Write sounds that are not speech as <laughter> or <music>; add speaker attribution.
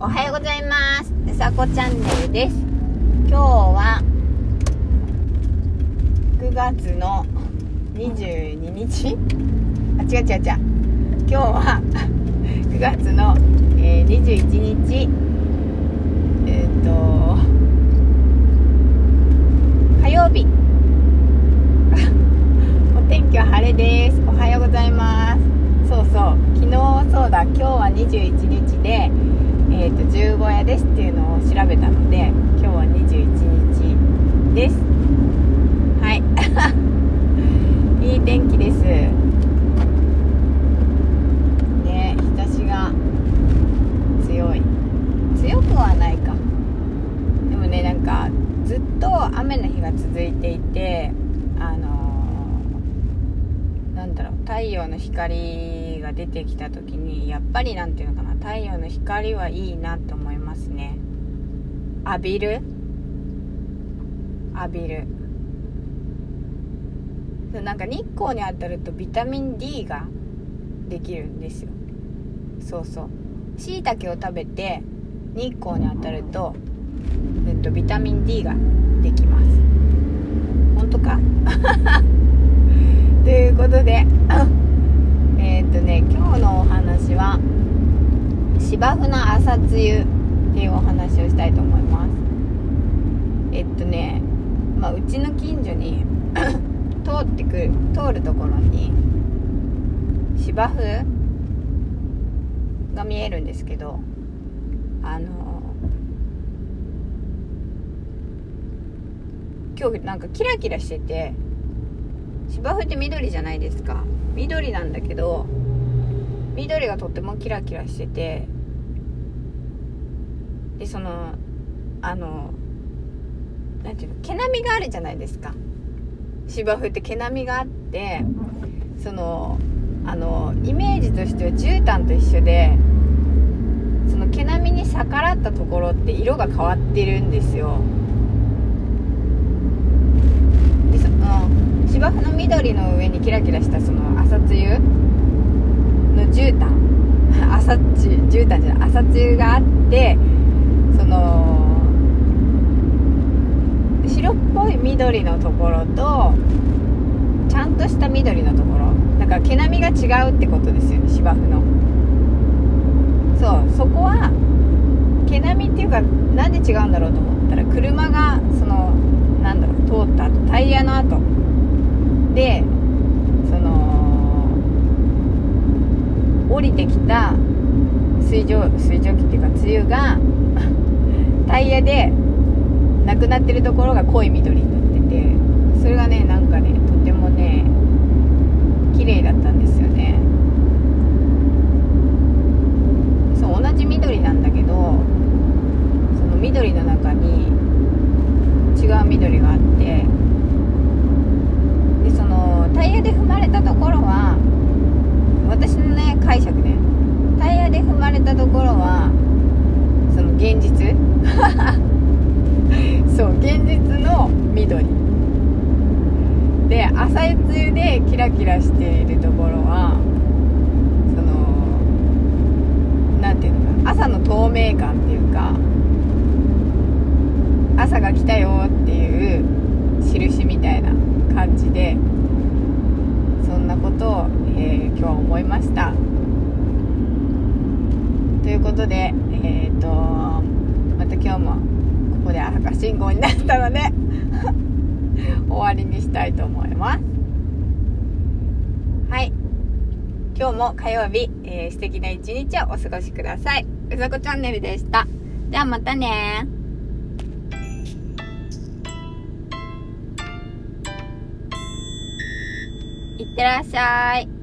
Speaker 1: おはようございます。さこチャンネルです。今日は9月の22日？あ違う違う違う。今日は <laughs> 9月の、えー、21日。えっ、と火曜日。<laughs> お天気は晴れです。おはようございます。そうそう。昨日そうだ。今日は21日でえーと、十五夜ですっていうのを調べたので今日は21日です。はい。<laughs> いい天気です。ね日差しが強い。強くはないか。でもねなんかずっと雨の日が続いていてあのー、なんだろう太陽の光が出てきた時にやっぱり何て言うのかな太陽の光はいいなと思いますね。浴びる？浴びる。なんか日光に当たるとビタミン D ができるんですよ。そうそう。しいたけを食べて日光に当たると、えっと、ビタミン D ができます。本当かということでえっとね今日のお話は芝生の朝露っていうお話をしたいと思います。えっとね、まあ、うちの近所に <coughs> 通ってくる通るところに芝生が見えるんですけどあの今日なんかキラキラしてて芝生って緑じゃないですか。緑なんだけど緑がとってもキラキラしててでそのあの何ていうの毛並みがあるじゃないですか。芝生って毛並みがあってそのあのイメージとしては絨毯と一緒でその毛並みに逆らったところって色が変わってるんですよ。でその芝生の緑の上にキラキラしたその朝露の絨毯。<laughs> 朝露絨毯じゃない朝露があってその白っぽい緑のところとちゃんとした緑のところ。だから毛並みが違うってことですよね芝生の。そうそこは毛並みっていうかなんで違うんだろうと思ったら車がそのなんだろう通った後タイヤの跡でその降りてきた水蒸水蒸気っていうか梅雨が <laughs> タイヤでなくなってるところが濃い緑になっててそれがねなんかねとてもね綺麗だったんですよね。そう同じ緑なんだけどその緑の中に違う緑があってでそのタイヤで踏まれたところは私のね解釈ね。タイヤで踏まれたところはその現実。<laughs> <laughs> そう現実の緑。で朝露でキラキラしているところはその何ていうのか朝の透明感っていうか朝が来たよっていう印みたいな感じでそんなことを、えー、今日は思いました。ということでえっ、ー、とまた今日も赤信号になったので <laughs> 終わりにしたいと思います。はい。今日も火曜日、えー、素敵な一日をお過ごしください。うさこチャンネルでした。ではまたね。いってらっしゃい。